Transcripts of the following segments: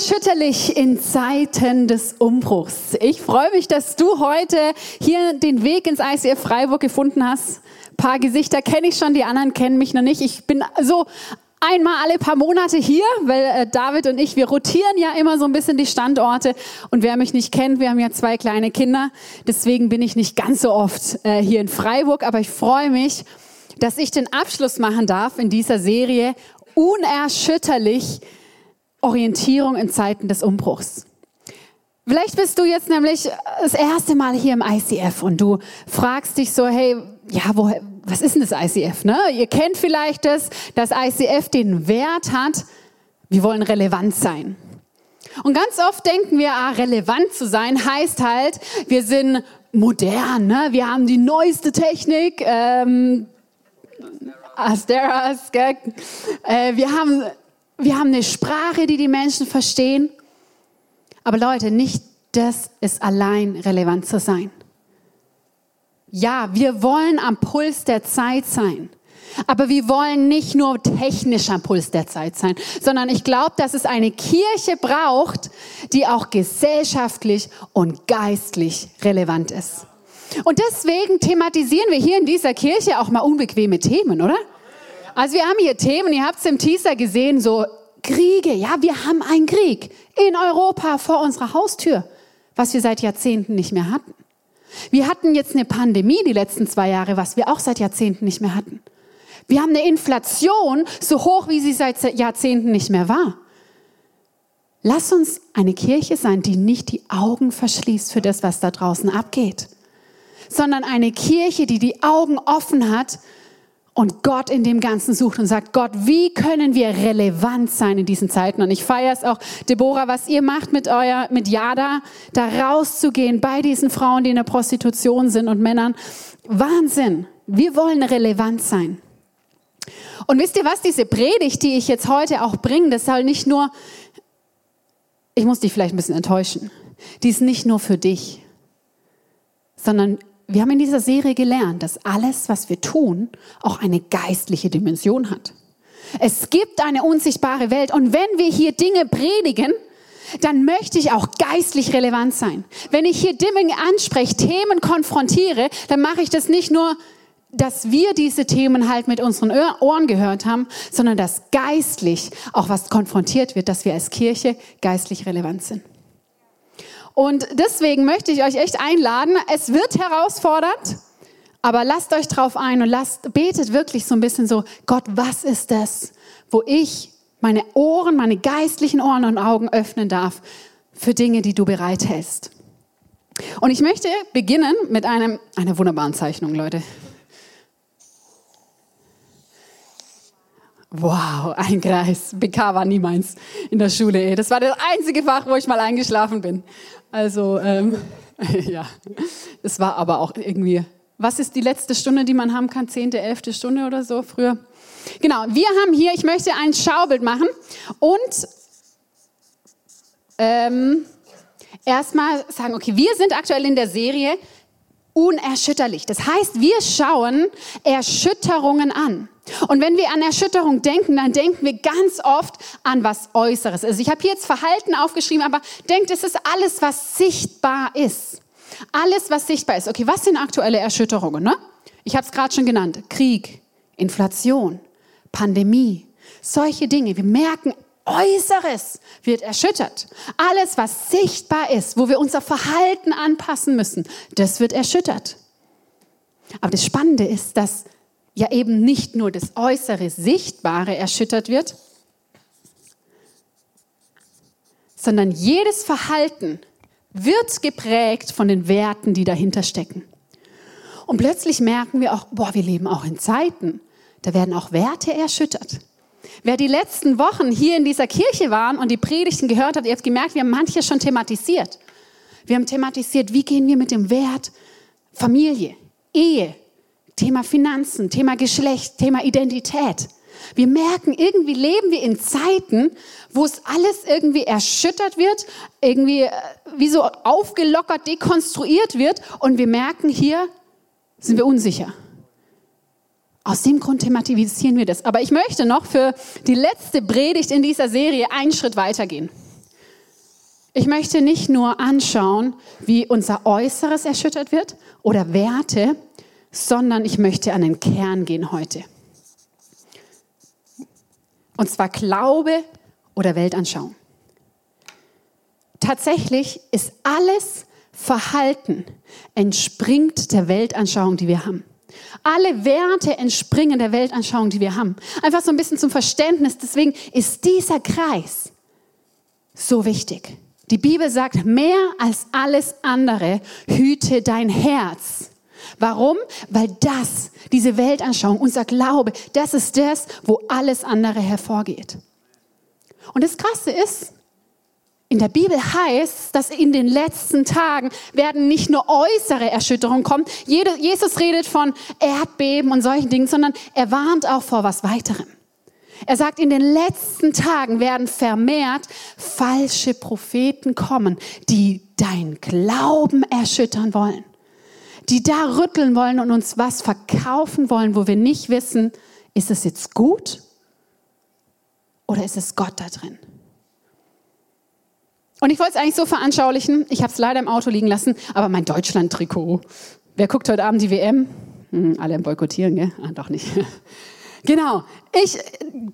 Unerschütterlich in Zeiten des Umbruchs. Ich freue mich, dass du heute hier den Weg ins ICF Freiburg gefunden hast. Ein paar Gesichter kenne ich schon, die anderen kennen mich noch nicht. Ich bin so einmal alle paar Monate hier, weil äh, David und ich, wir rotieren ja immer so ein bisschen die Standorte. Und wer mich nicht kennt, wir haben ja zwei kleine Kinder. Deswegen bin ich nicht ganz so oft äh, hier in Freiburg. Aber ich freue mich, dass ich den Abschluss machen darf in dieser Serie Unerschütterlich Orientierung in Zeiten des Umbruchs. Vielleicht bist du jetzt nämlich das erste Mal hier im ICF und du fragst dich so, hey, ja, wo, was ist denn das ICF? Ne? Ihr kennt vielleicht das, dass ICF den Wert hat, wir wollen relevant sein. Und ganz oft denken wir, ah, relevant zu sein heißt halt, wir sind modern, ne? wir haben die neueste Technik, ähm, Asteras, gell? Äh, wir haben wir haben eine Sprache, die die Menschen verstehen. Aber Leute, nicht das ist allein relevant zu sein. Ja, wir wollen am Puls der Zeit sein. Aber wir wollen nicht nur technisch am Puls der Zeit sein, sondern ich glaube, dass es eine Kirche braucht, die auch gesellschaftlich und geistlich relevant ist. Und deswegen thematisieren wir hier in dieser Kirche auch mal unbequeme Themen, oder? Also wir haben hier Themen, ihr habt es im Teaser gesehen, so Kriege. Ja, wir haben einen Krieg in Europa vor unserer Haustür, was wir seit Jahrzehnten nicht mehr hatten. Wir hatten jetzt eine Pandemie die letzten zwei Jahre, was wir auch seit Jahrzehnten nicht mehr hatten. Wir haben eine Inflation so hoch, wie sie seit Jahrzehnten nicht mehr war. Lass uns eine Kirche sein, die nicht die Augen verschließt für das, was da draußen abgeht, sondern eine Kirche, die die Augen offen hat und Gott in dem Ganzen sucht und sagt, Gott, wie können wir relevant sein in diesen Zeiten? Und ich feiere es auch, Deborah, was ihr macht mit euer, mit Yada, da rauszugehen bei diesen Frauen, die in der Prostitution sind und Männern. Wahnsinn. Wir wollen relevant sein. Und wisst ihr was, diese Predigt, die ich jetzt heute auch bringe, das soll nicht nur, ich muss dich vielleicht ein bisschen enttäuschen, die ist nicht nur für dich, sondern wir haben in dieser Serie gelernt, dass alles, was wir tun, auch eine geistliche Dimension hat. Es gibt eine unsichtbare Welt und wenn wir hier Dinge predigen, dann möchte ich auch geistlich relevant sein. Wenn ich hier Dinge anspreche, Themen konfrontiere, dann mache ich das nicht nur, dass wir diese Themen halt mit unseren Ohren gehört haben, sondern dass geistlich auch was konfrontiert wird, dass wir als Kirche geistlich relevant sind. Und deswegen möchte ich euch echt einladen. Es wird herausfordernd, aber lasst euch drauf ein und lasst, betet wirklich so ein bisschen so, Gott, was ist das, wo ich meine Ohren, meine geistlichen Ohren und Augen öffnen darf für Dinge, die du bereithältst. Und ich möchte beginnen mit einem, einer wunderbaren Zeichnung, Leute. Wow, ein Kreis. BK war nie meins in der Schule. Das war das einzige Fach, wo ich mal eingeschlafen bin. Also, ähm, ja, es war aber auch irgendwie, was ist die letzte Stunde, die man haben kann? Zehnte, elfte Stunde oder so früher? Genau, wir haben hier, ich möchte ein Schaubild machen und ähm, erstmal sagen, okay, wir sind aktuell in der Serie unerschütterlich. Das heißt, wir schauen Erschütterungen an. Und wenn wir an Erschütterung denken, dann denken wir ganz oft an was Äußeres. Also ich habe hier jetzt Verhalten aufgeschrieben, aber denkt, es ist alles, was sichtbar ist. Alles, was sichtbar ist. Okay, was sind aktuelle Erschütterungen? Ne? Ich habe es gerade schon genannt. Krieg, Inflation, Pandemie, solche Dinge. Wir merken, Äußeres wird erschüttert. Alles, was sichtbar ist, wo wir unser Verhalten anpassen müssen, das wird erschüttert. Aber das Spannende ist, dass ja eben nicht nur das äußere Sichtbare erschüttert wird, sondern jedes Verhalten wird geprägt von den Werten, die dahinter stecken. Und plötzlich merken wir auch, boah, wir leben auch in Zeiten, da werden auch Werte erschüttert. Wer die letzten Wochen hier in dieser Kirche waren und die Predigten gehört hat, ihr habt gemerkt, wir haben manche schon thematisiert. Wir haben thematisiert, wie gehen wir mit dem Wert Familie, Ehe, Thema Finanzen, Thema Geschlecht, Thema Identität. Wir merken, irgendwie leben wir in Zeiten, wo es alles irgendwie erschüttert wird, irgendwie äh, wie so aufgelockert, dekonstruiert wird und wir merken, hier sind wir unsicher. Aus dem Grund thematisieren wir das. Aber ich möchte noch für die letzte Predigt in dieser Serie einen Schritt weitergehen. Ich möchte nicht nur anschauen, wie unser Äußeres erschüttert wird oder Werte, sondern ich möchte an den Kern gehen heute. Und zwar Glaube oder Weltanschauung. Tatsächlich ist alles Verhalten entspringt der Weltanschauung, die wir haben. Alle Werte entspringen der Weltanschauung, die wir haben. Einfach so ein bisschen zum Verständnis. Deswegen ist dieser Kreis so wichtig. Die Bibel sagt, mehr als alles andere, hüte dein Herz. Warum? Weil das, diese Weltanschauung, unser Glaube, das ist das, wo alles andere hervorgeht. Und das Krasse ist, in der Bibel heißt, dass in den letzten Tagen werden nicht nur äußere Erschütterungen kommen. Jesus redet von Erdbeben und solchen Dingen, sondern er warnt auch vor was weiterem. Er sagt, in den letzten Tagen werden vermehrt falsche Propheten kommen, die dein Glauben erschüttern wollen, die da rütteln wollen und uns was verkaufen wollen, wo wir nicht wissen, ist es jetzt gut oder ist es Gott da drin? Und ich wollte es eigentlich so veranschaulichen. Ich habe es leider im Auto liegen lassen, aber mein Deutschland-Trikot. Wer guckt heute Abend die WM? Hm, alle im Boykottieren, gell? Ah, doch nicht. Genau. Ich,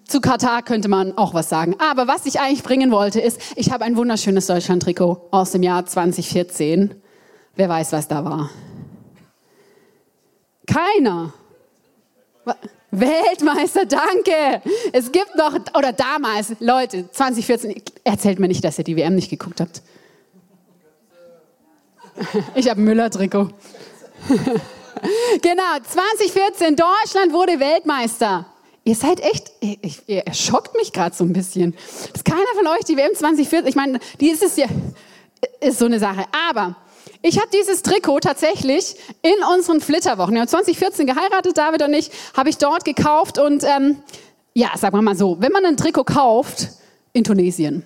zu Katar könnte man auch was sagen. Aber was ich eigentlich bringen wollte, ist, ich habe ein wunderschönes Deutschland-Trikot aus dem Jahr 2014. Wer weiß, was da war? Keiner. Weltmeister, danke. Es gibt noch, oder damals, Leute, 2014, erzählt mir nicht, dass ihr die WM nicht geguckt habt. Ich habe Müller-Trikot. genau, 2014, Deutschland wurde Weltmeister. Ihr seid echt, ich, ihr schockt mich gerade so ein bisschen. Dass keiner von euch die WM 2014, ich meine, die ist es ja, ist so eine Sache. Aber ich habe dieses Trikot tatsächlich in unseren Flitterwochen, wir haben 2014 geheiratet, David und ich, habe ich dort gekauft und ähm, ja, sagen wir mal so, wenn man ein Trikot kauft in Tunesien,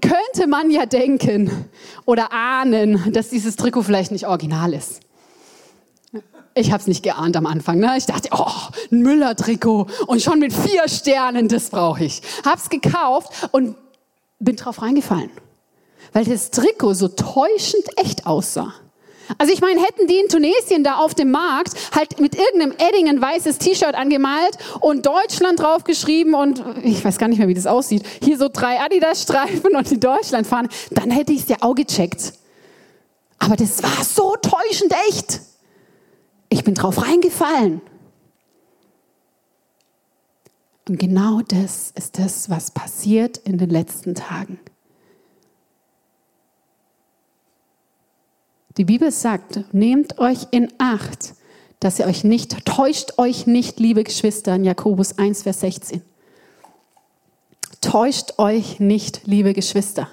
könnte man ja denken oder ahnen, dass dieses Trikot vielleicht nicht original ist. Ich habe es nicht geahnt am Anfang. Ne? Ich dachte, oh, ein Müller-Trikot und schon mit vier Sternen, das brauche ich. Hab's gekauft und bin drauf reingefallen weil das Trikot so täuschend echt aussah. Also ich meine, hätten die in Tunesien da auf dem Markt halt mit irgendeinem Edding ein weißes T-Shirt angemalt und Deutschland draufgeschrieben und ich weiß gar nicht mehr, wie das aussieht, hier so drei Adidas-Streifen und die Deutschland fahren, dann hätte ich es ja auch gecheckt. Aber das war so täuschend echt. Ich bin drauf reingefallen. Und genau das ist das, was passiert in den letzten Tagen. Die Bibel sagt, nehmt euch in Acht, dass ihr euch nicht, täuscht euch nicht, liebe Geschwister, in Jakobus 1, Vers 16. Täuscht euch nicht, liebe Geschwister.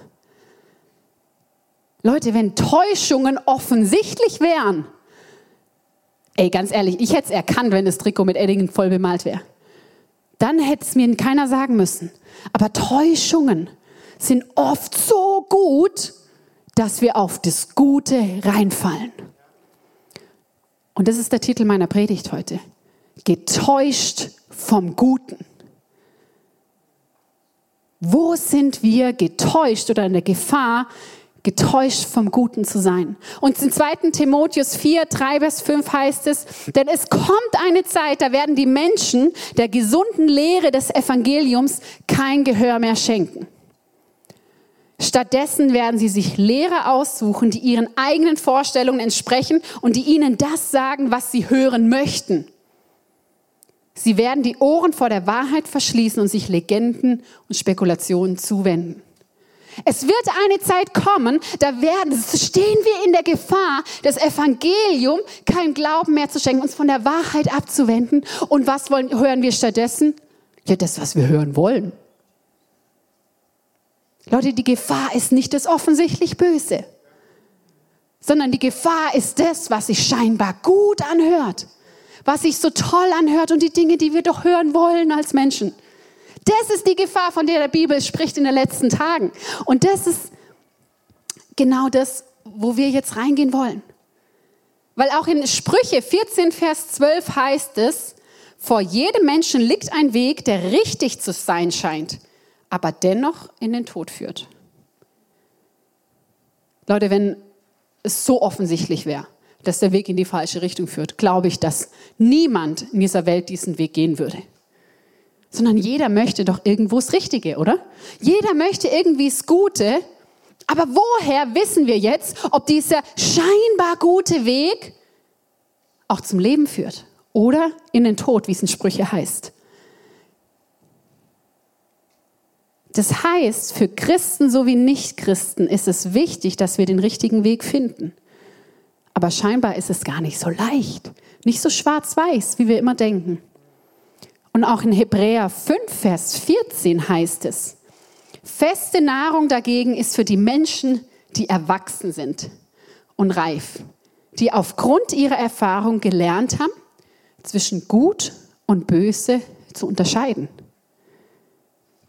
Leute, wenn Täuschungen offensichtlich wären, ey, ganz ehrlich, ich hätte es erkannt, wenn das Trikot mit Eddingen voll bemalt wäre. Dann hätte es mir keiner sagen müssen. Aber Täuschungen sind oft so gut, dass wir auf das Gute reinfallen. Und das ist der Titel meiner Predigt heute. Getäuscht vom Guten. Wo sind wir getäuscht oder in der Gefahr, getäuscht vom Guten zu sein? Und in 2. Timotheus 4, 3 bis 5 heißt es, denn es kommt eine Zeit, da werden die Menschen der gesunden Lehre des Evangeliums kein Gehör mehr schenken. Stattdessen werden sie sich Lehrer aussuchen, die ihren eigenen Vorstellungen entsprechen und die ihnen das sagen, was sie hören möchten. Sie werden die Ohren vor der Wahrheit verschließen und sich Legenden und Spekulationen zuwenden. Es wird eine Zeit kommen, da werden, stehen wir in der Gefahr, das Evangelium kein Glauben mehr zu schenken, uns von der Wahrheit abzuwenden. Und was wollen, hören wir stattdessen? Ja, das, was wir hören wollen. Leute, die Gefahr ist nicht das offensichtlich Böse, sondern die Gefahr ist das, was sich scheinbar gut anhört, was sich so toll anhört und die Dinge, die wir doch hören wollen als Menschen. Das ist die Gefahr, von der der Bibel spricht in den letzten Tagen. Und das ist genau das, wo wir jetzt reingehen wollen. Weil auch in Sprüche 14, Vers 12 heißt es, vor jedem Menschen liegt ein Weg, der richtig zu sein scheint, aber dennoch in den Tod führt. Leute, wenn es so offensichtlich wäre, dass der Weg in die falsche Richtung führt, glaube ich, dass niemand in dieser Welt diesen Weg gehen würde. Sondern jeder möchte doch irgendwo das Richtige, oder? Jeder möchte irgendwie das Gute. Aber woher wissen wir jetzt, ob dieser scheinbar gute Weg auch zum Leben führt oder in den Tod, wie es in Sprüche heißt? Das heißt, für Christen sowie Nichtchristen ist es wichtig, dass wir den richtigen Weg finden. Aber scheinbar ist es gar nicht so leicht, nicht so schwarz-weiß, wie wir immer denken. Und auch in Hebräer 5, Vers 14 heißt es, feste Nahrung dagegen ist für die Menschen, die erwachsen sind und reif, die aufgrund ihrer Erfahrung gelernt haben, zwischen gut und böse zu unterscheiden.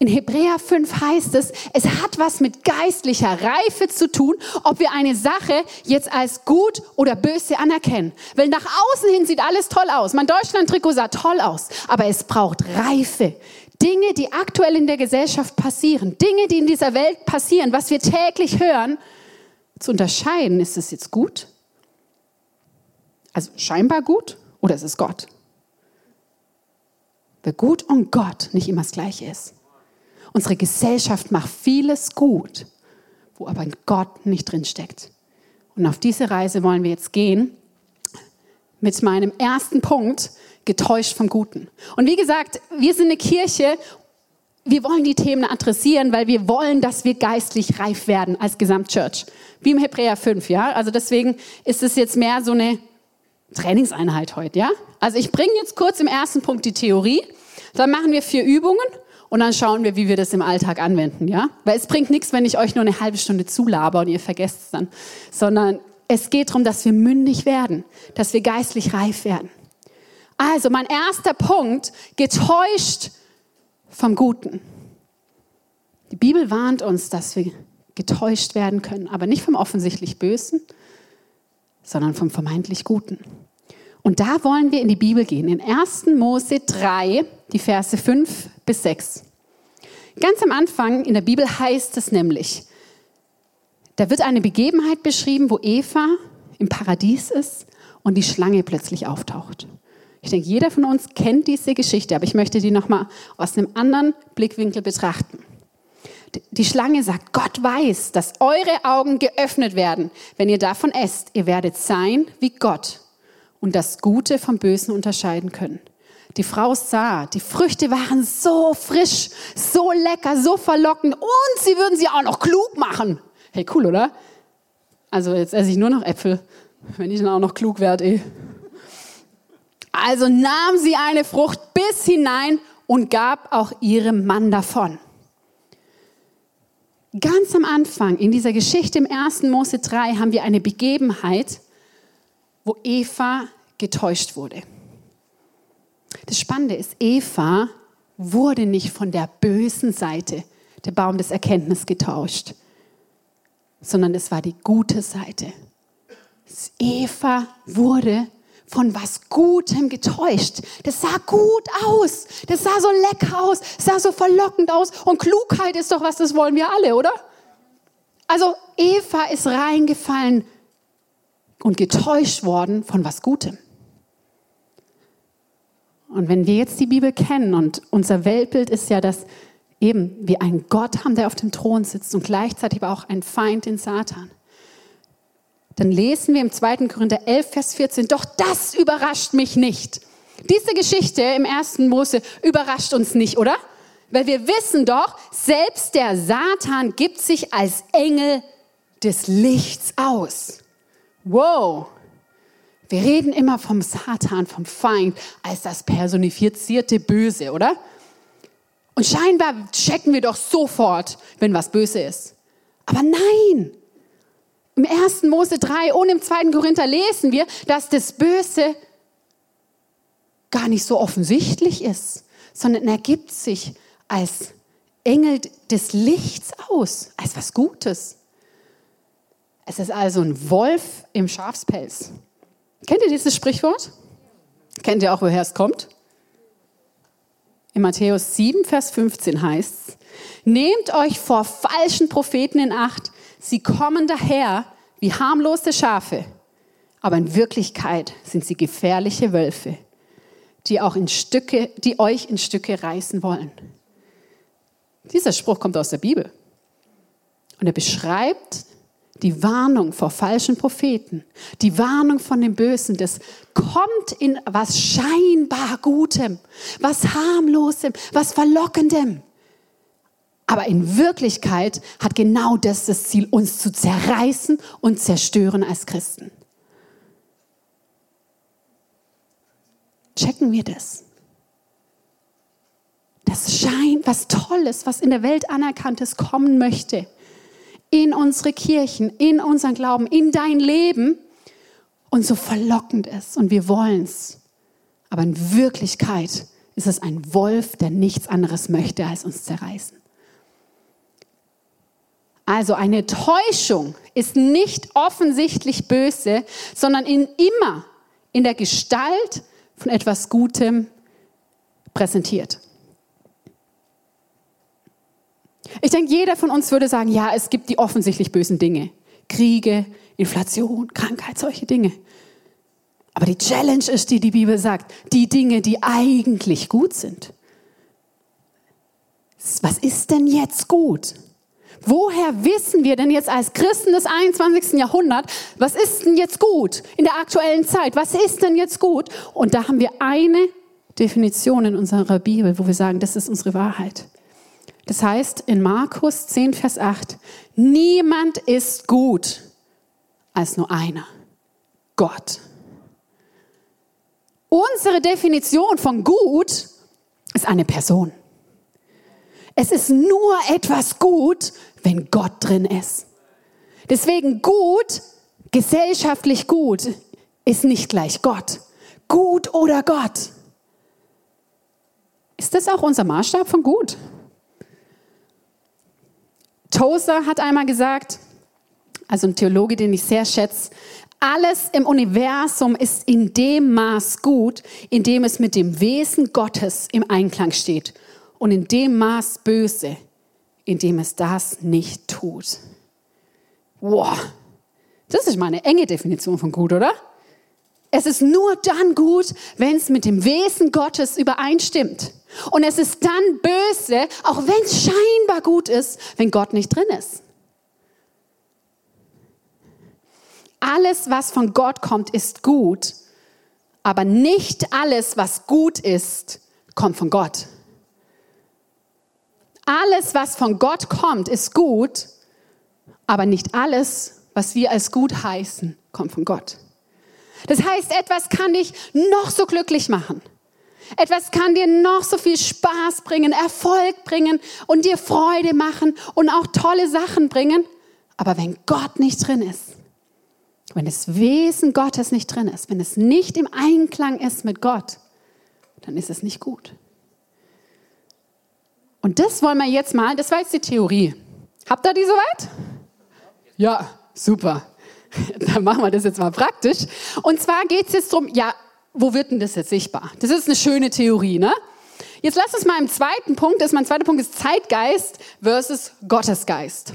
In Hebräer 5 heißt es, es hat was mit geistlicher Reife zu tun, ob wir eine Sache jetzt als gut oder böse anerkennen. Weil nach außen hin sieht alles toll aus. Mein Deutschland-Trikot sah toll aus. Aber es braucht Reife. Dinge, die aktuell in der Gesellschaft passieren, Dinge, die in dieser Welt passieren, was wir täglich hören, zu unterscheiden, ist es jetzt gut? Also scheinbar gut oder ist es Gott? Weil gut und Gott nicht immer das Gleiche ist. Unsere Gesellschaft macht vieles gut, wo aber Gott nicht drin steckt. Und auf diese Reise wollen wir jetzt gehen mit meinem ersten Punkt, getäuscht vom Guten. Und wie gesagt, wir sind eine Kirche, wir wollen die Themen adressieren, weil wir wollen, dass wir geistlich reif werden als Gesamtchurch. Wie im Hebräer 5, ja? Also deswegen ist es jetzt mehr so eine Trainingseinheit heute, ja? Also ich bringe jetzt kurz im ersten Punkt die Theorie, dann machen wir vier Übungen und dann schauen wir, wie wir das im Alltag anwenden, ja? Weil es bringt nichts, wenn ich euch nur eine halbe Stunde zulaber und ihr vergesst es dann, sondern es geht darum, dass wir mündig werden, dass wir geistlich reif werden. Also mein erster Punkt, getäuscht vom Guten. Die Bibel warnt uns, dass wir getäuscht werden können, aber nicht vom offensichtlich Bösen, sondern vom vermeintlich Guten. Und da wollen wir in die Bibel gehen, in 1. Mose 3, die Verse 5 bis 6. Ganz am Anfang in der Bibel heißt es nämlich, da wird eine Begebenheit beschrieben, wo Eva im Paradies ist und die Schlange plötzlich auftaucht. Ich denke, jeder von uns kennt diese Geschichte, aber ich möchte die nochmal aus einem anderen Blickwinkel betrachten. Die Schlange sagt, Gott weiß, dass eure Augen geöffnet werden, wenn ihr davon esst. Ihr werdet sein wie Gott und das Gute vom Bösen unterscheiden können. Die Frau sah, die Früchte waren so frisch, so lecker, so verlockend und sie würden sie auch noch klug machen. Hey, cool, oder? Also jetzt esse ich nur noch Äpfel, wenn ich dann auch noch klug werde. Eh. Also nahm sie eine Frucht bis hinein und gab auch ihrem Mann davon. Ganz am Anfang in dieser Geschichte im 1. Mose 3 haben wir eine Begebenheit, wo Eva getäuscht wurde. Das Spannende ist, Eva wurde nicht von der bösen Seite, der Baum des Erkenntnisses, getauscht, sondern es war die gute Seite. Eva wurde von was Gutem getäuscht. Das sah gut aus. Das sah so lecker aus. Das sah so verlockend aus. Und Klugheit ist doch was, das wollen wir alle, oder? Also Eva ist reingefallen und getäuscht worden von was Gutem. Und wenn wir jetzt die Bibel kennen und unser Weltbild ist ja, dass eben wir einen Gott haben, der auf dem Thron sitzt und gleichzeitig aber auch einen Feind, den Satan, dann lesen wir im 2. Korinther 11, Vers 14, doch das überrascht mich nicht. Diese Geschichte im 1. Mose überrascht uns nicht, oder? Weil wir wissen doch, selbst der Satan gibt sich als Engel des Lichts aus. Wow, wir reden immer vom Satan, vom Feind, als das personifizierte Böse, oder? Und scheinbar checken wir doch sofort, wenn was böse ist. Aber nein! Im 1. Mose 3 und im 2. Korinther lesen wir, dass das Böse gar nicht so offensichtlich ist, sondern ergibt sich als Engel des Lichts aus, als was Gutes. Es ist also ein Wolf im Schafspelz Kennt ihr dieses Sprichwort? Kennt ihr auch, woher es kommt? In Matthäus 7, Vers 15 heißt es, nehmt euch vor falschen Propheten in Acht, sie kommen daher wie harmlose Schafe, aber in Wirklichkeit sind sie gefährliche Wölfe, die, auch in Stücke, die euch in Stücke reißen wollen. Dieser Spruch kommt aus der Bibel. Und er beschreibt die Warnung vor falschen Propheten, die Warnung von dem Bösen, das kommt in was scheinbar Gutem, was harmlosem, was verlockendem. Aber in Wirklichkeit hat genau das das Ziel, uns zu zerreißen und zerstören als Christen. Checken wir das. Das scheint was Tolles, was in der Welt anerkannt ist, kommen möchte in unsere Kirchen, in unseren Glauben, in dein Leben und so verlockend ist und wir wollen es. Aber in Wirklichkeit ist es ein Wolf, der nichts anderes möchte, als uns zerreißen. Also eine Täuschung ist nicht offensichtlich böse, sondern in immer in der Gestalt von etwas Gutem präsentiert. Ich denke, jeder von uns würde sagen, ja, es gibt die offensichtlich bösen Dinge. Kriege, Inflation, Krankheit, solche Dinge. Aber die Challenge ist, die die Bibel sagt, die Dinge, die eigentlich gut sind. Was ist denn jetzt gut? Woher wissen wir denn jetzt als Christen des 21. Jahrhunderts, was ist denn jetzt gut in der aktuellen Zeit? Was ist denn jetzt gut? Und da haben wir eine Definition in unserer Bibel, wo wir sagen, das ist unsere Wahrheit. Das heißt in Markus 10, Vers 8, niemand ist gut als nur einer, Gott. Unsere Definition von gut ist eine Person. Es ist nur etwas gut, wenn Gott drin ist. Deswegen gut, gesellschaftlich gut, ist nicht gleich Gott. Gut oder Gott. Ist das auch unser Maßstab von gut? Tozer hat einmal gesagt, also ein Theologe, den ich sehr schätze, alles im Universum ist in dem Maß gut, in dem es mit dem Wesen Gottes im Einklang steht und in dem Maß böse, in dem es das nicht tut. Wow, das ist meine enge Definition von gut, oder? Es ist nur dann gut, wenn es mit dem Wesen Gottes übereinstimmt. Und es ist dann böse, auch wenn es scheinbar gut ist, wenn Gott nicht drin ist. Alles, was von Gott kommt, ist gut, aber nicht alles, was gut ist, kommt von Gott. Alles, was von Gott kommt, ist gut, aber nicht alles, was wir als gut heißen, kommt von Gott. Das heißt, etwas kann dich noch so glücklich machen. Etwas kann dir noch so viel Spaß bringen, Erfolg bringen und dir Freude machen und auch tolle Sachen bringen. Aber wenn Gott nicht drin ist, wenn das Wesen Gottes nicht drin ist, wenn es nicht im Einklang ist mit Gott, dann ist es nicht gut. Und das wollen wir jetzt mal, das war jetzt die Theorie. Habt ihr die soweit? Ja, super. Dann machen wir das jetzt mal praktisch. Und zwar geht es jetzt darum, ja, wo wird denn das jetzt sichtbar? Das ist eine schöne Theorie, ne? Jetzt lass uns mal im zweiten Punkt, das ist mein zweiter Punkt ist Zeitgeist versus Gottesgeist.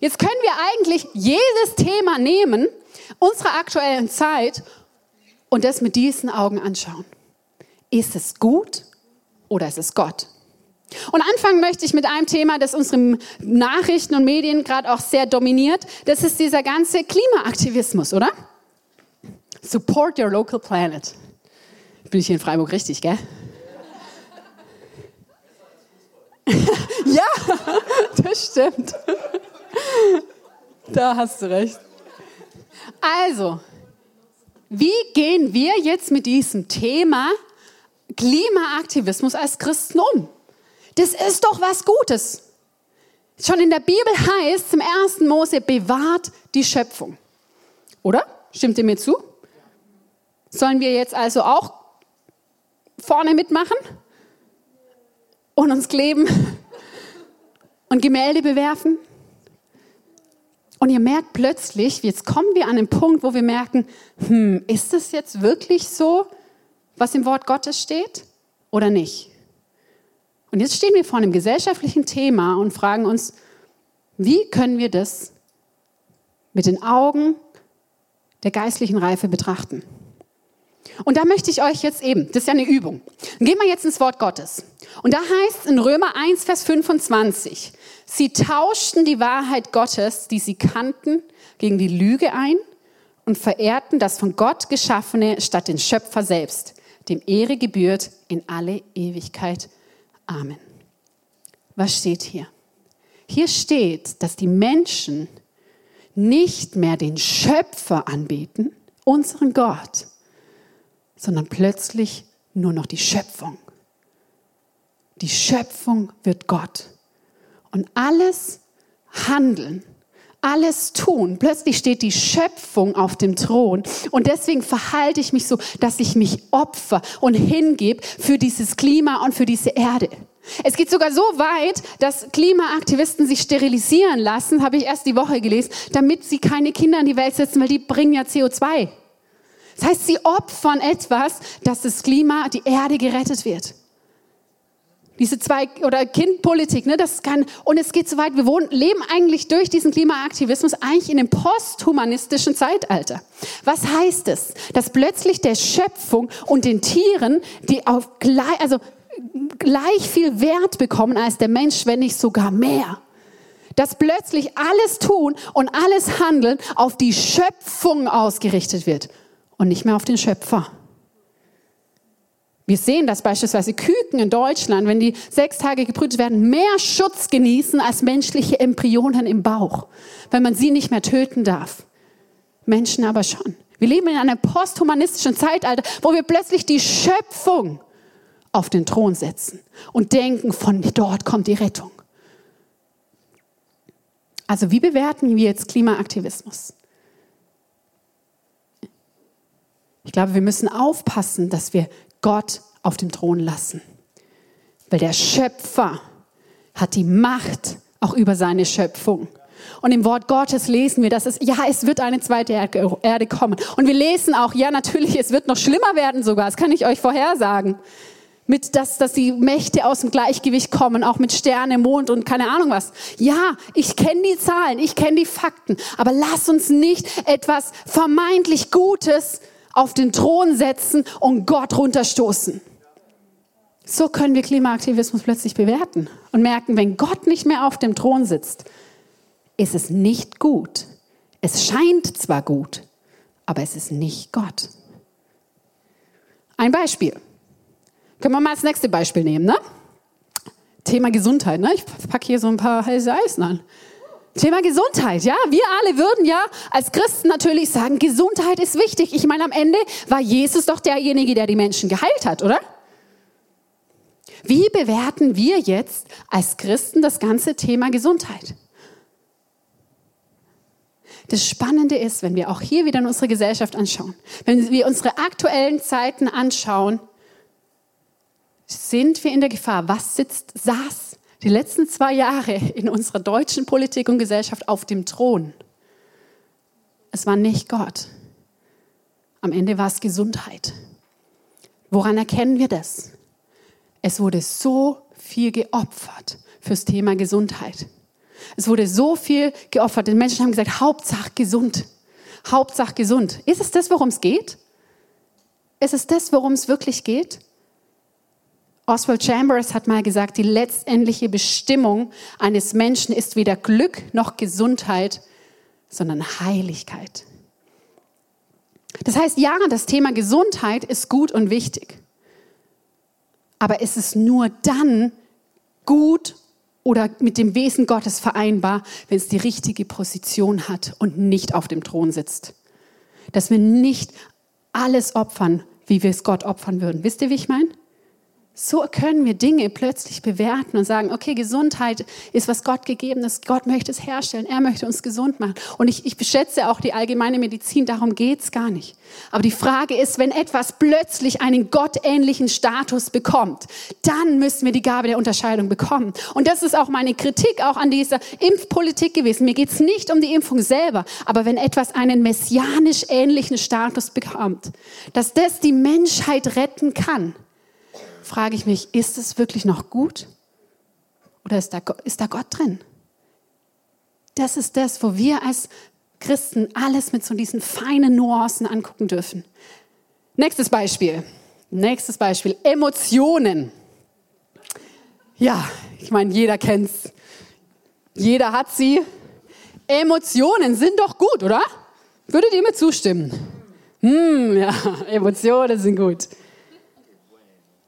Jetzt können wir eigentlich jedes Thema nehmen, unserer aktuellen Zeit, und das mit diesen Augen anschauen. Ist es gut oder ist es Gott? Und anfangen möchte ich mit einem Thema, das unsere Nachrichten und Medien gerade auch sehr dominiert. Das ist dieser ganze Klimaaktivismus, oder? Support your local planet. Bin ich hier in Freiburg richtig, gell? ja, das stimmt. Da hast du recht. Also, wie gehen wir jetzt mit diesem Thema Klimaaktivismus als Christen um? Das ist doch was Gutes. Schon in der Bibel heißt zum ersten Mose, bewahrt die Schöpfung. Oder? Stimmt ihr mir zu? Sollen wir jetzt also auch vorne mitmachen und uns kleben und Gemälde bewerfen Und ihr merkt plötzlich, jetzt kommen wir an den Punkt, wo wir merken, hm, ist das jetzt wirklich so, was im Wort Gottes steht oder nicht? Und jetzt stehen wir vor einem gesellschaftlichen Thema und fragen uns, wie können wir das mit den Augen der geistlichen Reife betrachten? Und da möchte ich euch jetzt eben, das ist ja eine Übung. Gehen wir jetzt ins Wort Gottes. Und da heißt in Römer 1, Vers 25, sie tauschten die Wahrheit Gottes, die sie kannten, gegen die Lüge ein und verehrten das von Gott geschaffene statt den Schöpfer selbst, dem Ehre gebührt in alle Ewigkeit. Amen. Was steht hier? Hier steht, dass die Menschen nicht mehr den Schöpfer anbeten, unseren Gott, sondern plötzlich nur noch die Schöpfung. Die Schöpfung wird Gott. Und alles Handeln, alles tun. Plötzlich steht die Schöpfung auf dem Thron. Und deswegen verhalte ich mich so, dass ich mich opfer und hingebe für dieses Klima und für diese Erde. Es geht sogar so weit, dass Klimaaktivisten sich sterilisieren lassen, habe ich erst die Woche gelesen, damit sie keine Kinder in die Welt setzen, weil die bringen ja CO2. Das heißt, sie opfern etwas, dass das Klima, die Erde gerettet wird. Diese zwei oder Kindpolitik, ne, das kann und es geht so weit. Wir wohnen, leben eigentlich durch diesen Klimaaktivismus eigentlich in einem posthumanistischen Zeitalter. Was heißt es, dass plötzlich der Schöpfung und den Tieren, die auf gleich, also gleich viel Wert bekommen als der Mensch, wenn nicht sogar mehr, dass plötzlich alles tun und alles Handeln auf die Schöpfung ausgerichtet wird und nicht mehr auf den Schöpfer. Wir sehen, dass beispielsweise Küken in Deutschland, wenn die sechs Tage gebrütet werden, mehr Schutz genießen als menschliche Embryonen im Bauch, weil man sie nicht mehr töten darf. Menschen aber schon. Wir leben in einem posthumanistischen Zeitalter, wo wir plötzlich die Schöpfung auf den Thron setzen und denken, von dort kommt die Rettung. Also wie bewerten wir jetzt Klimaaktivismus? Ich glaube, wir müssen aufpassen, dass wir Gott auf dem Thron lassen. Weil der Schöpfer hat die Macht auch über seine Schöpfung. Und im Wort Gottes lesen wir, dass es, ja, es wird eine zweite Erde kommen. Und wir lesen auch, ja, natürlich, es wird noch schlimmer werden sogar. Das kann ich euch vorhersagen. Mit, dass, dass die Mächte aus dem Gleichgewicht kommen, auch mit Sterne, Mond und keine Ahnung was. Ja, ich kenne die Zahlen, ich kenne die Fakten. Aber lass uns nicht etwas vermeintlich Gutes auf den Thron setzen und Gott runterstoßen. So können wir Klimaaktivismus plötzlich bewerten und merken, wenn Gott nicht mehr auf dem Thron sitzt, ist es nicht gut. Es scheint zwar gut, aber es ist nicht Gott. Ein Beispiel. Können wir mal das nächste Beispiel nehmen, ne? Thema Gesundheit, ne? Ich packe hier so ein paar heiße Eisen an. Thema Gesundheit, ja. Wir alle würden ja als Christen natürlich sagen, Gesundheit ist wichtig. Ich meine, am Ende war Jesus doch derjenige, der die Menschen geheilt hat, oder? Wie bewerten wir jetzt als Christen das ganze Thema Gesundheit? Das Spannende ist, wenn wir auch hier wieder in unsere Gesellschaft anschauen, wenn wir unsere aktuellen Zeiten anschauen, sind wir in der Gefahr. Was sitzt, saß die letzten zwei Jahre in unserer deutschen Politik und Gesellschaft auf dem Thron. Es war nicht Gott. Am Ende war es Gesundheit. Woran erkennen wir das? Es wurde so viel geopfert fürs Thema Gesundheit. Es wurde so viel geopfert. Die Menschen haben gesagt, Hauptsache gesund. Hauptsache gesund. Ist es das, worum es geht? Ist es das, worum es wirklich geht? Oswald Chambers hat mal gesagt, die letztendliche Bestimmung eines Menschen ist weder Glück noch Gesundheit, sondern Heiligkeit. Das heißt, ja, das Thema Gesundheit ist gut und wichtig. Aber ist es nur dann gut oder mit dem Wesen Gottes vereinbar, wenn es die richtige Position hat und nicht auf dem Thron sitzt. Dass wir nicht alles opfern, wie wir es Gott opfern würden. Wisst ihr, wie ich meine? So können wir Dinge plötzlich bewerten und sagen, okay, Gesundheit ist was Gott gegeben ist. Gott möchte es herstellen. Er möchte uns gesund machen. Und ich, ich beschätze auch die allgemeine Medizin. Darum geht's gar nicht. Aber die Frage ist, wenn etwas plötzlich einen gottähnlichen Status bekommt, dann müssen wir die Gabe der Unterscheidung bekommen. Und das ist auch meine Kritik auch an dieser Impfpolitik gewesen. Mir geht's nicht um die Impfung selber. Aber wenn etwas einen messianisch ähnlichen Status bekommt, dass das die Menschheit retten kann, frage ich mich, ist es wirklich noch gut? Oder ist da, ist da Gott drin? Das ist das, wo wir als Christen alles mit so diesen feinen Nuancen angucken dürfen. Nächstes Beispiel. Nächstes Beispiel. Emotionen. Ja, ich meine, jeder kennt's. Jeder hat sie. Emotionen sind doch gut, oder? Würdet ihr mir zustimmen? Hm, ja, Emotionen sind gut.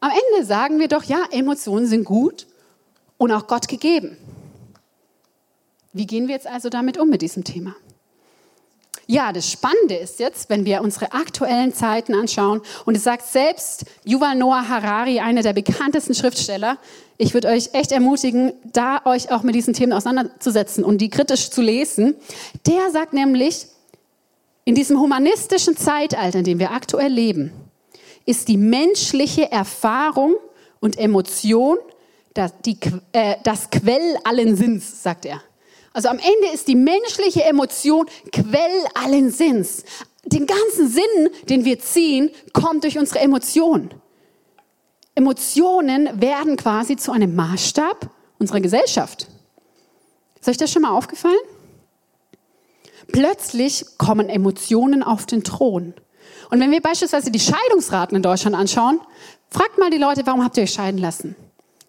Am Ende sagen wir doch, ja, Emotionen sind gut und auch Gott gegeben. Wie gehen wir jetzt also damit um mit diesem Thema? Ja, das Spannende ist jetzt, wenn wir unsere aktuellen Zeiten anschauen, und es sagt selbst Yuval Noah Harari, einer der bekanntesten Schriftsteller, ich würde euch echt ermutigen, da euch auch mit diesen Themen auseinanderzusetzen und die kritisch zu lesen. Der sagt nämlich, in diesem humanistischen Zeitalter, in dem wir aktuell leben, ist die menschliche Erfahrung und Emotion das, die, äh, das Quell allen Sinns, sagt er. Also am Ende ist die menschliche Emotion Quell allen Sinns. Den ganzen Sinn, den wir ziehen, kommt durch unsere Emotionen. Emotionen werden quasi zu einem Maßstab unserer Gesellschaft. Ist euch das schon mal aufgefallen? Plötzlich kommen Emotionen auf den Thron. Und wenn wir beispielsweise die Scheidungsraten in Deutschland anschauen, fragt mal die Leute, warum habt ihr euch scheiden lassen?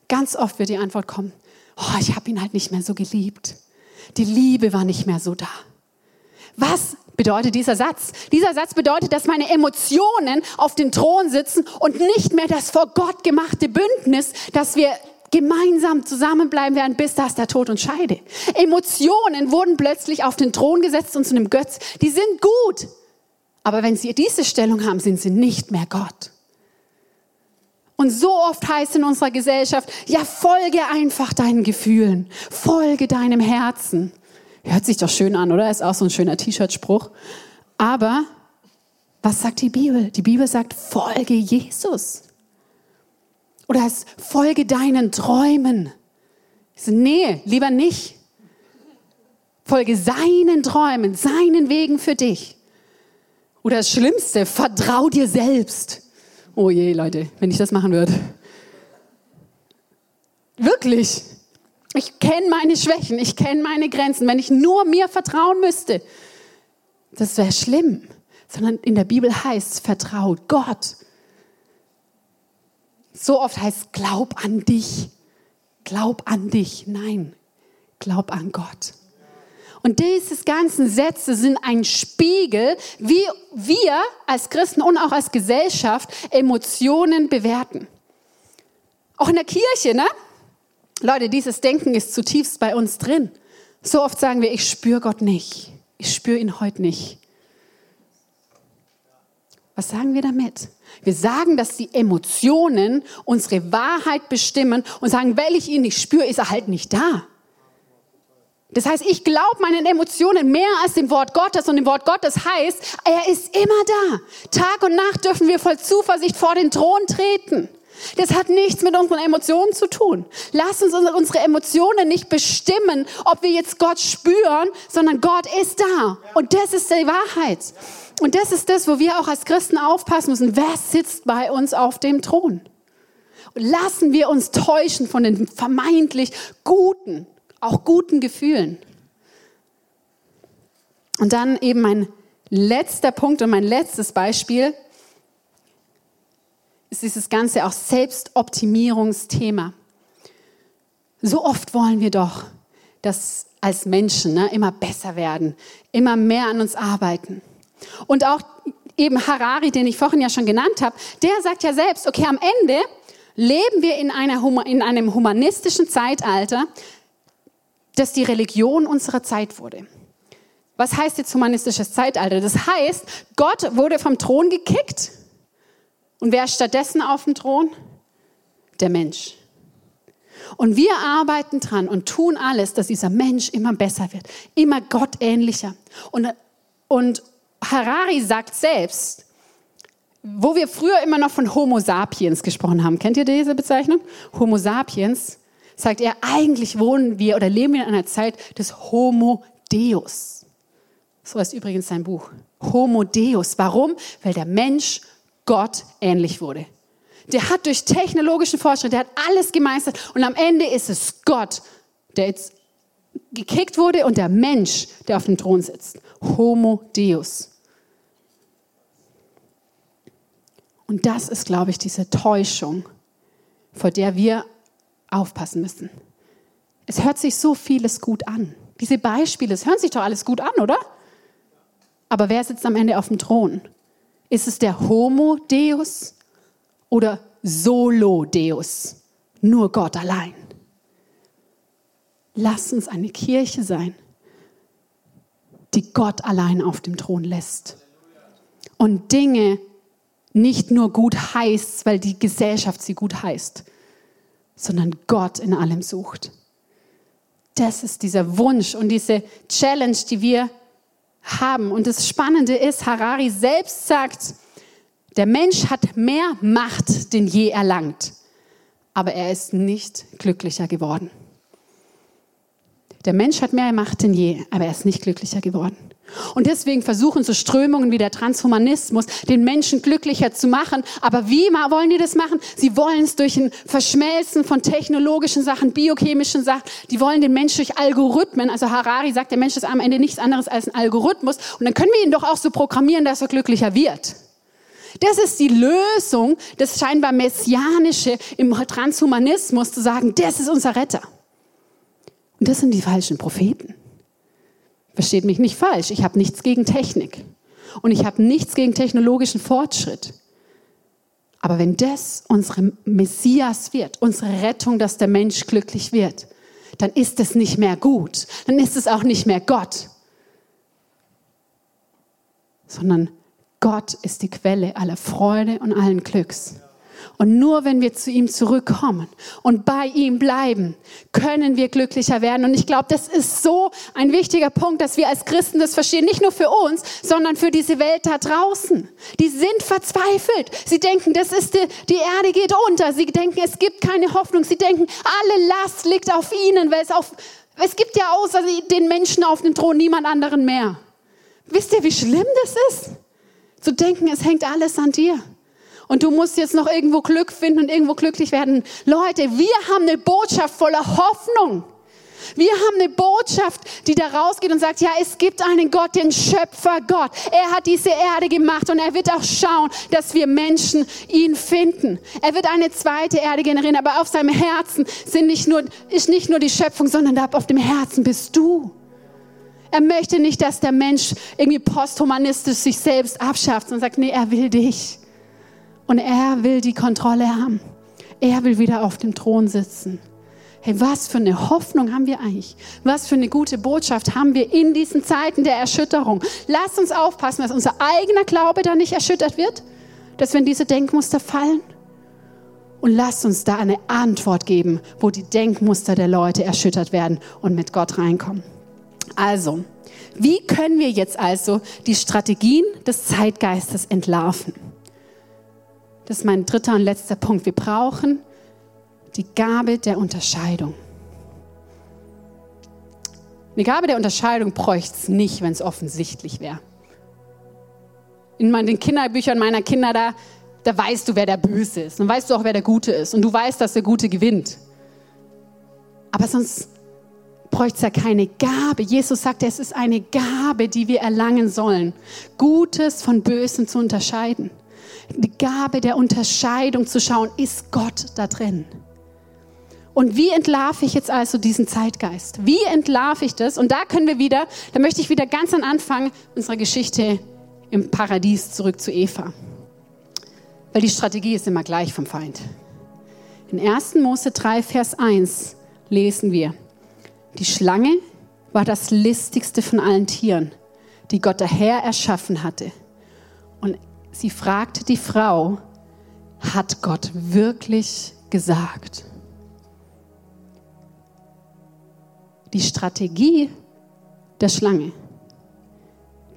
Ganz oft wird die Antwort kommen, oh, ich habe ihn halt nicht mehr so geliebt. Die Liebe war nicht mehr so da. Was bedeutet dieser Satz? Dieser Satz bedeutet, dass meine Emotionen auf den Thron sitzen und nicht mehr das vor Gott gemachte Bündnis, dass wir gemeinsam zusammenbleiben werden, bis das der Tod uns scheide. Emotionen wurden plötzlich auf den Thron gesetzt und zu einem Götz. Die sind gut. Aber wenn sie diese Stellung haben, sind sie nicht mehr Gott. Und so oft heißt in unserer Gesellschaft, ja, folge einfach deinen Gefühlen, folge deinem Herzen. Hört sich doch schön an, oder? Ist auch so ein schöner T-Shirt-Spruch. Aber was sagt die Bibel? Die Bibel sagt, folge Jesus. Oder es folge deinen Träumen. Ich sage, nee, lieber nicht. Folge seinen Träumen, seinen Wegen für dich. Oder das Schlimmste, vertrau dir selbst. Oh je, Leute, wenn ich das machen würde. Wirklich. Ich kenne meine Schwächen, ich kenne meine Grenzen. Wenn ich nur mir vertrauen müsste, das wäre schlimm. Sondern in der Bibel heißt, vertraut Gott. So oft heißt, glaub an dich. Glaub an dich. Nein, glaub an Gott. Und diese ganzen Sätze sind ein Spiegel, wie wir als Christen und auch als Gesellschaft Emotionen bewerten. Auch in der Kirche, ne? Leute, dieses Denken ist zutiefst bei uns drin. So oft sagen wir, ich spüre Gott nicht. Ich spüre ihn heute nicht. Was sagen wir damit? Wir sagen, dass die Emotionen unsere Wahrheit bestimmen und sagen, weil ich ihn nicht spüre, ist er halt nicht da. Das heißt, ich glaube meinen Emotionen mehr als dem Wort Gottes und dem Wort Gottes heißt, er ist immer da. Tag und Nacht dürfen wir voll Zuversicht vor den Thron treten. Das hat nichts mit unseren Emotionen zu tun. Lass uns unsere Emotionen nicht bestimmen, ob wir jetzt Gott spüren, sondern Gott ist da. Und das ist die Wahrheit. Und das ist das, wo wir auch als Christen aufpassen müssen. Wer sitzt bei uns auf dem Thron? Lassen wir uns täuschen von den vermeintlich Guten, auch guten Gefühlen. Und dann eben mein letzter Punkt und mein letztes Beispiel ist dieses ganze auch Selbstoptimierungsthema. So oft wollen wir doch, dass als Menschen ne, immer besser werden, immer mehr an uns arbeiten. Und auch eben Harari, den ich vorhin ja schon genannt habe, der sagt ja selbst, okay, am Ende leben wir in, einer, in einem humanistischen Zeitalter, das die Religion unserer Zeit wurde. Was heißt jetzt humanistisches Zeitalter? Das heißt, Gott wurde vom Thron gekickt. Und wer ist stattdessen auf dem Thron? der Mensch. Und wir arbeiten dran und tun alles, dass dieser Mensch immer besser wird, immer gottähnlicher. Und, und Harari sagt selbst, wo wir früher immer noch von Homo sapiens gesprochen haben, kennt ihr diese Bezeichnung? Homo sapiens, sagt er, eigentlich wohnen wir oder leben wir in einer Zeit des Homo Deus. So heißt übrigens sein Buch. Homo Deus. Warum? Weil der Mensch Gott ähnlich wurde. Der hat durch technologischen Fortschritt, der hat alles gemeistert und am Ende ist es Gott, der jetzt gekickt wurde und der Mensch, der auf dem Thron sitzt. Homo Deus. Und das ist, glaube ich, diese Täuschung, vor der wir aufpassen müssen. Es hört sich so vieles gut an. Diese Beispiele, es hört sich doch alles gut an, oder? Aber wer sitzt am Ende auf dem Thron? Ist es der Homo Deus oder Solo Deus? Nur Gott allein. Lass uns eine Kirche sein, die Gott allein auf dem Thron lässt. Und Dinge nicht nur gut heißt, weil die Gesellschaft sie gut heißt, sondern Gott in allem sucht. Das ist dieser Wunsch und diese Challenge, die wir haben. Und das Spannende ist, Harari selbst sagt, der Mensch hat mehr Macht denn je erlangt, aber er ist nicht glücklicher geworden. Der Mensch hat mehr Macht denn je, aber er ist nicht glücklicher geworden. Und deswegen versuchen so Strömungen wie der Transhumanismus, den Menschen glücklicher zu machen. Aber wie wollen die das machen? Sie wollen es durch ein Verschmelzen von technologischen Sachen, biochemischen Sachen. Die wollen den Menschen durch Algorithmen. Also Harari sagt, der Mensch ist am Ende nichts anderes als ein Algorithmus. Und dann können wir ihn doch auch so programmieren, dass er glücklicher wird. Das ist die Lösung, das scheinbar Messianische im Transhumanismus, zu sagen, das ist unser Retter. Und das sind die falschen Propheten. Versteht mich nicht falsch, ich habe nichts gegen Technik und ich habe nichts gegen technologischen Fortschritt. Aber wenn das unsere Messias wird, unsere Rettung, dass der Mensch glücklich wird, dann ist es nicht mehr gut, dann ist es auch nicht mehr Gott, sondern Gott ist die Quelle aller Freude und allen Glücks. Und nur wenn wir zu ihm zurückkommen und bei ihm bleiben, können wir glücklicher werden. Und ich glaube, das ist so ein wichtiger Punkt, dass wir als Christen das verstehen. Nicht nur für uns, sondern für diese Welt da draußen. Die sind verzweifelt. Sie denken, das ist die, die Erde geht unter. Sie denken, es gibt keine Hoffnung. Sie denken, alle Last liegt auf ihnen, weil es auf, es gibt ja außer den Menschen auf dem Thron niemand anderen mehr. Wisst ihr, wie schlimm das ist? Zu denken, es hängt alles an dir und du musst jetzt noch irgendwo Glück finden und irgendwo glücklich werden. Leute, wir haben eine Botschaft voller Hoffnung. Wir haben eine Botschaft, die da rausgeht und sagt, ja, es gibt einen Gott, den Schöpfer Gott. Er hat diese Erde gemacht und er wird auch schauen, dass wir Menschen ihn finden. Er wird eine zweite Erde generieren, aber auf seinem Herzen sind nicht nur, ist nicht nur die Schöpfung, sondern auf dem Herzen bist du. Er möchte nicht, dass der Mensch irgendwie posthumanistisch sich selbst abschafft, sondern sagt, nee, er will dich. Und er will die Kontrolle haben. Er will wieder auf dem Thron sitzen. Hey, was für eine Hoffnung haben wir eigentlich? Was für eine gute Botschaft haben wir in diesen Zeiten der Erschütterung? Lasst uns aufpassen, dass unser eigener Glaube da nicht erschüttert wird, dass wenn diese Denkmuster fallen. Und lasst uns da eine Antwort geben, wo die Denkmuster der Leute erschüttert werden und mit Gott reinkommen. Also, wie können wir jetzt also die Strategien des Zeitgeistes entlarven? Das ist mein dritter und letzter Punkt. Wir brauchen die Gabe der Unterscheidung. Eine Gabe der Unterscheidung bräuchte es nicht, wenn es offensichtlich wäre. In den Kinderbüchern meiner Kinder, da, da weißt du, wer der Böse ist. Dann weißt du auch, wer der Gute ist. Und du weißt, dass der Gute gewinnt. Aber sonst bräuchte es ja keine Gabe. Jesus sagt, es ist eine Gabe, die wir erlangen sollen, Gutes von Bösem zu unterscheiden die Gabe der Unterscheidung zu schauen, ist Gott da drin? Und wie entlarve ich jetzt also diesen Zeitgeist? Wie entlarve ich das? Und da können wir wieder, da möchte ich wieder ganz am Anfang unserer Geschichte im Paradies zurück zu Eva. Weil die Strategie ist immer gleich vom Feind. In 1. Mose 3, Vers 1 lesen wir, die Schlange war das listigste von allen Tieren, die Gott der Herr erschaffen hatte. Und Sie fragte die Frau, hat Gott wirklich gesagt? Die Strategie der Schlange,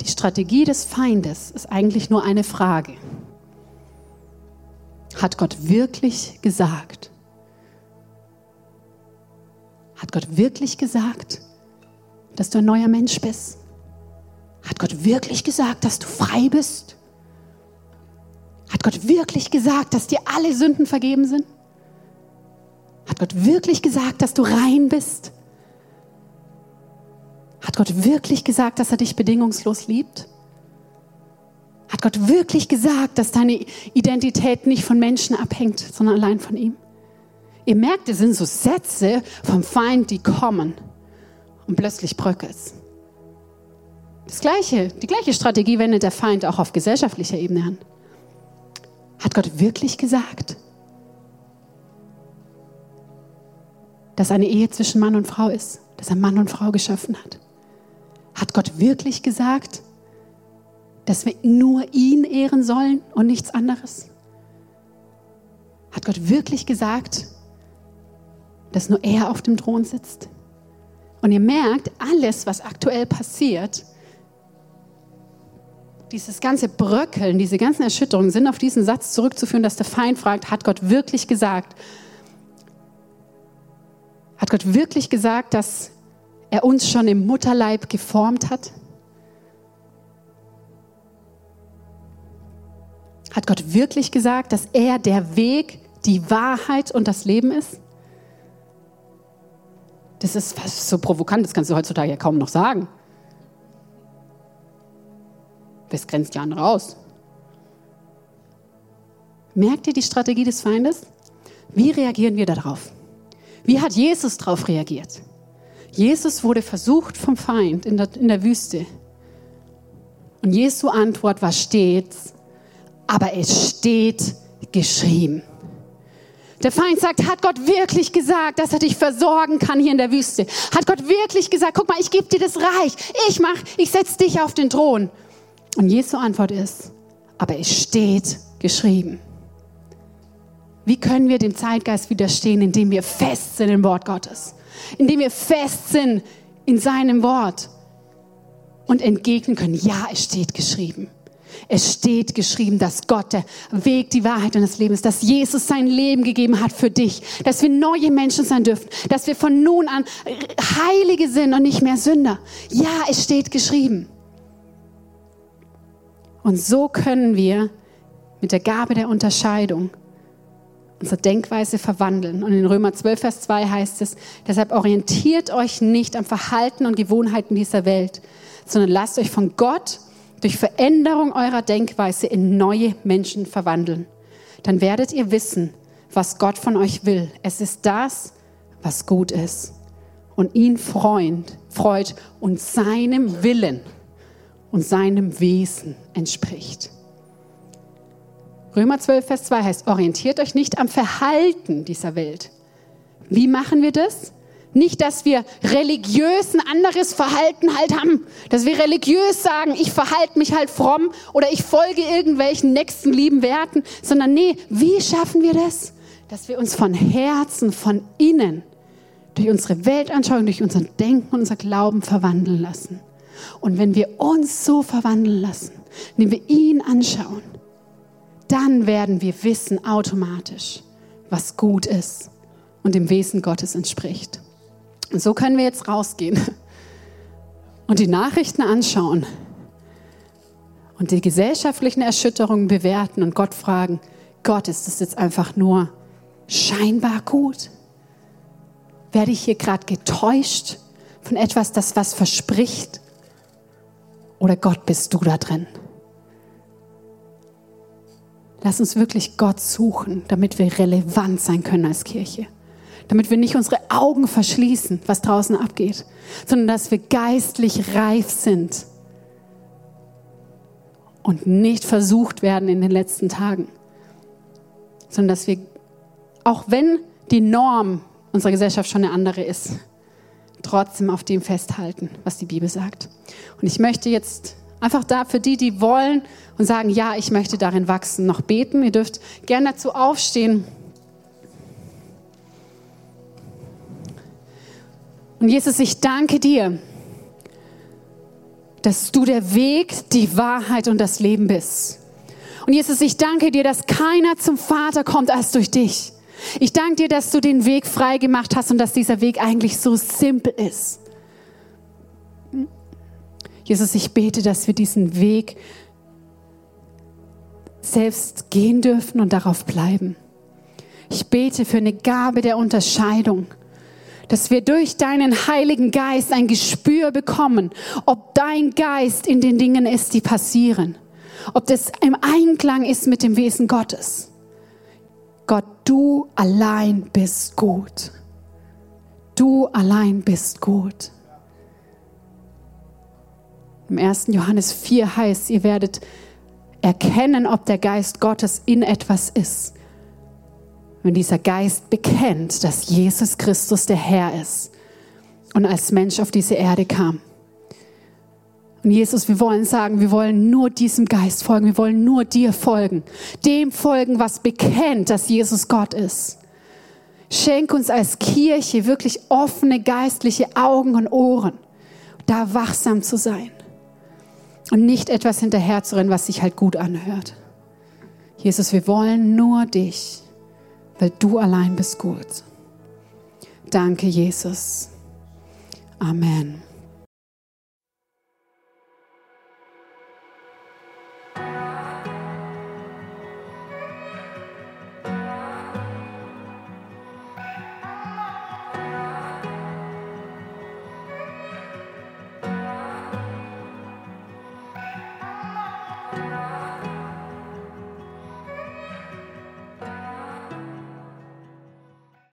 die Strategie des Feindes ist eigentlich nur eine Frage. Hat Gott wirklich gesagt? Hat Gott wirklich gesagt, dass du ein neuer Mensch bist? Hat Gott wirklich gesagt, dass du frei bist? Hat Gott wirklich gesagt, dass dir alle Sünden vergeben sind? Hat Gott wirklich gesagt, dass du rein bist? Hat Gott wirklich gesagt, dass er dich bedingungslos liebt? Hat Gott wirklich gesagt, dass deine Identität nicht von Menschen abhängt, sondern allein von ihm? Ihr merkt, es sind so Sätze vom Feind, die kommen und plötzlich bröckelt. Das gleiche, die gleiche Strategie wendet der Feind auch auf gesellschaftlicher Ebene an. Hat Gott wirklich gesagt, dass eine Ehe zwischen Mann und Frau ist, dass er Mann und Frau geschaffen hat? Hat Gott wirklich gesagt, dass wir nur ihn ehren sollen und nichts anderes? Hat Gott wirklich gesagt, dass nur er auf dem Thron sitzt? Und ihr merkt, alles, was aktuell passiert, dieses ganze Bröckeln, diese ganzen Erschütterungen sind auf diesen Satz zurückzuführen, dass der Feind fragt, hat Gott wirklich gesagt, hat Gott wirklich gesagt, dass er uns schon im Mutterleib geformt hat? Hat Gott wirklich gesagt, dass er der Weg, die Wahrheit und das Leben ist? Das ist so provokant, das kannst du heutzutage ja kaum noch sagen. Das grenzt ja andere aus. Merkt ihr die Strategie des Feindes? Wie reagieren wir darauf? Wie hat Jesus darauf reagiert? Jesus wurde versucht vom Feind in der, in der Wüste. Und Jesu Antwort war stets, aber es steht geschrieben. Der Feind sagt, hat Gott wirklich gesagt, dass er dich versorgen kann hier in der Wüste? Hat Gott wirklich gesagt, guck mal, ich gebe dir das Reich. Ich mach, ich setze dich auf den Thron. Und Jesu Antwort ist, aber es steht geschrieben. Wie können wir dem Zeitgeist widerstehen, indem wir fest sind im Wort Gottes? Indem wir fest sind in seinem Wort und entgegnen können, ja, es steht geschrieben. Es steht geschrieben, dass Gott der Weg, die Wahrheit und das Leben ist, dass Jesus sein Leben gegeben hat für dich, dass wir neue Menschen sein dürfen, dass wir von nun an Heilige sind und nicht mehr Sünder. Ja, es steht geschrieben. Und so können wir mit der Gabe der Unterscheidung unsere Denkweise verwandeln. Und in Römer 12, Vers 2 heißt es, deshalb orientiert euch nicht am Verhalten und Gewohnheiten dieser Welt, sondern lasst euch von Gott durch Veränderung eurer Denkweise in neue Menschen verwandeln. Dann werdet ihr wissen, was Gott von euch will. Es ist das, was gut ist und ihn freut, freut und seinem Willen und seinem Wesen entspricht. Römer 12, Vers 2 heißt, orientiert euch nicht am Verhalten dieser Welt. Wie machen wir das? Nicht, dass wir religiös ein anderes Verhalten halt haben, dass wir religiös sagen, ich verhalte mich halt fromm oder ich folge irgendwelchen nächsten lieben Werten, sondern nee, wie schaffen wir das? Dass wir uns von Herzen, von innen, durch unsere Weltanschauung, durch unser Denken unser Glauben verwandeln lassen. Und wenn wir uns so verwandeln lassen, wenn wir ihn anschauen, dann werden wir wissen automatisch, was gut ist und dem Wesen Gottes entspricht. Und so können wir jetzt rausgehen und die Nachrichten anschauen und die gesellschaftlichen Erschütterungen bewerten und Gott fragen, Gott, ist das jetzt einfach nur scheinbar gut? Werde ich hier gerade getäuscht von etwas, das was verspricht oder Gott, bist du da drin? Lass uns wirklich Gott suchen, damit wir relevant sein können als Kirche. Damit wir nicht unsere Augen verschließen, was draußen abgeht, sondern dass wir geistlich reif sind und nicht versucht werden in den letzten Tagen, sondern dass wir, auch wenn die Norm unserer Gesellschaft schon eine andere ist, trotzdem auf dem festhalten, was die Bibel sagt. Und ich möchte jetzt Einfach da für die, die wollen und sagen, ja, ich möchte darin wachsen, noch beten. Ihr dürft gerne dazu aufstehen. Und Jesus, ich danke dir, dass du der Weg, die Wahrheit und das Leben bist. Und Jesus, ich danke dir, dass keiner zum Vater kommt als durch dich. Ich danke dir, dass du den Weg frei gemacht hast und dass dieser Weg eigentlich so simpel ist. Jesus, ich bete, dass wir diesen Weg selbst gehen dürfen und darauf bleiben. Ich bete für eine Gabe der Unterscheidung, dass wir durch deinen Heiligen Geist ein Gespür bekommen, ob dein Geist in den Dingen ist, die passieren, ob das im Einklang ist mit dem Wesen Gottes. Gott, du allein bist gut. Du allein bist gut. Im 1. Johannes 4 heißt, ihr werdet erkennen, ob der Geist Gottes in etwas ist. Wenn dieser Geist bekennt, dass Jesus Christus der Herr ist und als Mensch auf diese Erde kam. Und Jesus, wir wollen sagen, wir wollen nur diesem Geist folgen, wir wollen nur dir folgen, dem folgen, was bekennt, dass Jesus Gott ist. Schenk uns als Kirche wirklich offene geistliche Augen und Ohren, da wachsam zu sein und nicht etwas hinterherzurennen, was sich halt gut anhört. Jesus, wir wollen nur dich, weil du allein bist gut. Danke, Jesus. Amen.